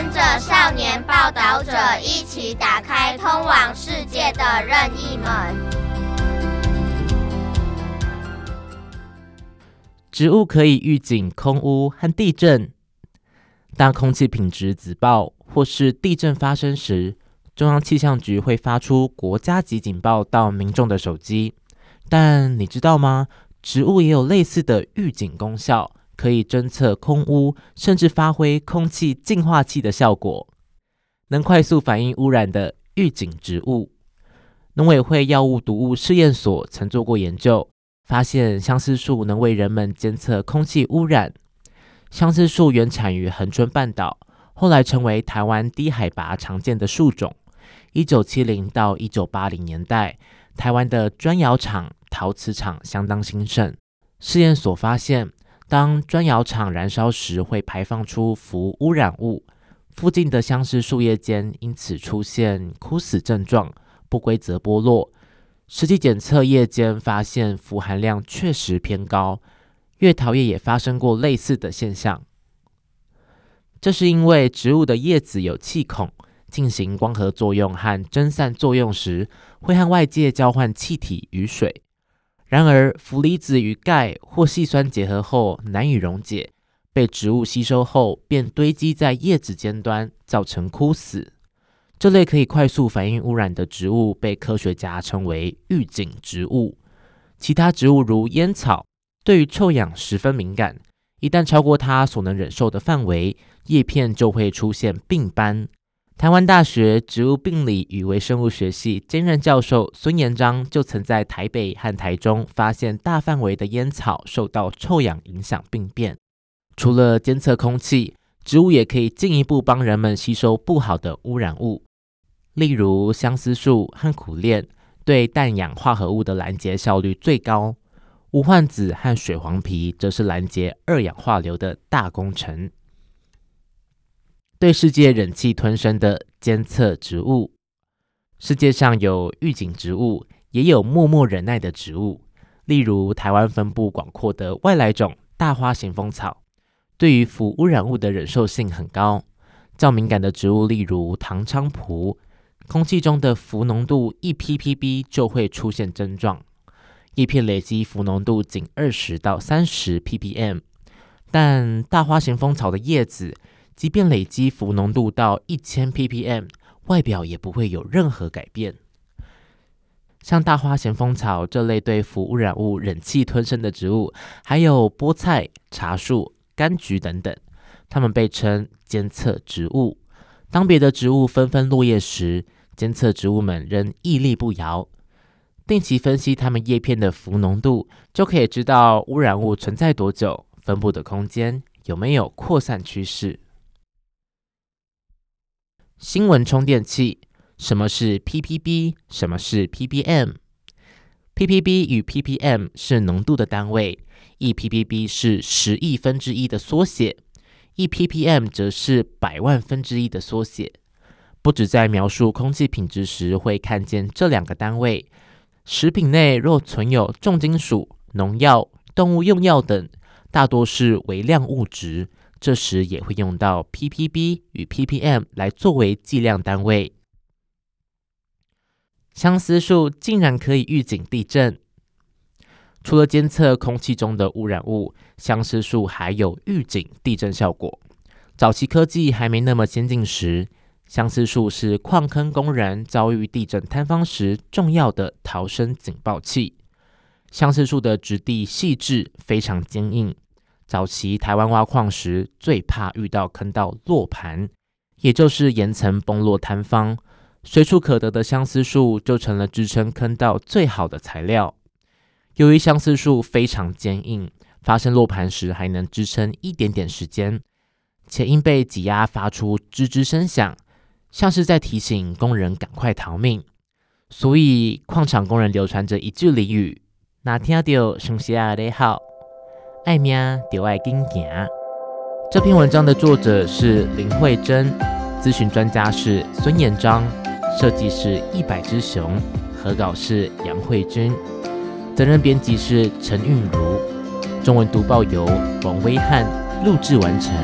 跟着少年报道者一起打开通往世界的任意门。植物可以预警空污和地震。当空气品质紫报或是地震发生时，中央气象局会发出国家级警报到民众的手机。但你知道吗？植物也有类似的预警功效。可以侦测空污，甚至发挥空气净化器的效果，能快速反应污染的预警植物。农委会药物毒物试验所曾做过研究，发现相思树能为人们监测空气污染。相思树原产于恒春半岛，后来成为台湾低海拔常见的树种。一九七零到一九八零年代，台湾的砖窑厂、陶瓷厂相当兴盛。试验所发现，当砖窑厂燃烧时，会排放出氟污染物，附近的相思树叶间因此出现枯死症状、不规则剥落。实际检测叶间发现氟含量确实偏高，月桃叶也发生过类似的现象。这是因为植物的叶子有气孔，进行光合作用和蒸散作用时，会和外界交换气体与水。然而，氟离子与钙或细酸结合后难以溶解，被植物吸收后便堆积在叶子尖端，造成枯死。这类可以快速反应污染的植物被科学家称为预警植物。其他植物如烟草，对于臭氧十分敏感，一旦超过它所能忍受的范围，叶片就会出现病斑。台湾大学植物病理与微生物学系兼任教授孙延章就曾在台北和台中发现大范围的烟草受到臭氧影响病变。除了监测空气，植物也可以进一步帮人们吸收不好的污染物，例如相思树和苦楝对氮氧化合物的拦截效率最高，无患子和水黄皮则是拦截二氧化硫的大功臣。对世界忍气吞声的监测植物，世界上有预警植物，也有默默忍耐的植物。例如，台湾分布广阔的外来种大花咸丰草，对于氟污染物的忍受性很高。较敏感的植物，例如唐菖蒲，空气中的氟浓度一 ppb 就会出现症状，叶片累积氟浓度仅二十到三十 ppm，但大花咸丰草的叶子。即便累积氟浓度到一千 ppm，外表也不会有任何改变。像大花咸丰草这类对氟污染物忍气吞声的植物，还有菠菜、茶树、柑橘等等，它们被称监测植物。当别的植物纷纷落叶时，监测植物们仍屹立不摇。定期分析它们叶片的氟浓度，就可以知道污染物存在多久，分布的空间有没有扩散趋势。新闻充电器，什么是 ppb？什么是 ppm？ppb 与 ppm 是浓度的单位，一 ppb 是十亿分之一的缩写，一 ppm 则是百万分之一的缩写。不止在描述空气品质时会看见这两个单位，食品内若存有重金属、农药、动物用药等，大多是微量物质。这时也会用到 ppb 与 ppm 来作为计量单位。相思树竟然可以预警地震！除了监测空气中的污染物，相思树还有预警地震效果。早期科技还没那么先进时，相思树是矿坑工人遭遇地震坍方时重要的逃生警报器。相思树的质地细致，非常坚硬。早期台湾挖矿时，最怕遇到坑道落盘，也就是岩层崩落坍方，随处可得的相思树就成了支撑坑道最好的材料。由于相思树非常坚硬，发生落盘时还能支撑一点点时间，且因被挤压发出吱吱声响，像是在提醒工人赶快逃命。所以矿场工人流传着一句俚语：“哪听到熊西亚的好。”爱命就爱紧行。这篇文章的作者是林慧珍，咨询专家是孙延章，设计是一百只熊，合稿是杨慧君，责任编辑是陈韵如，中文读报由王威汉录制完成。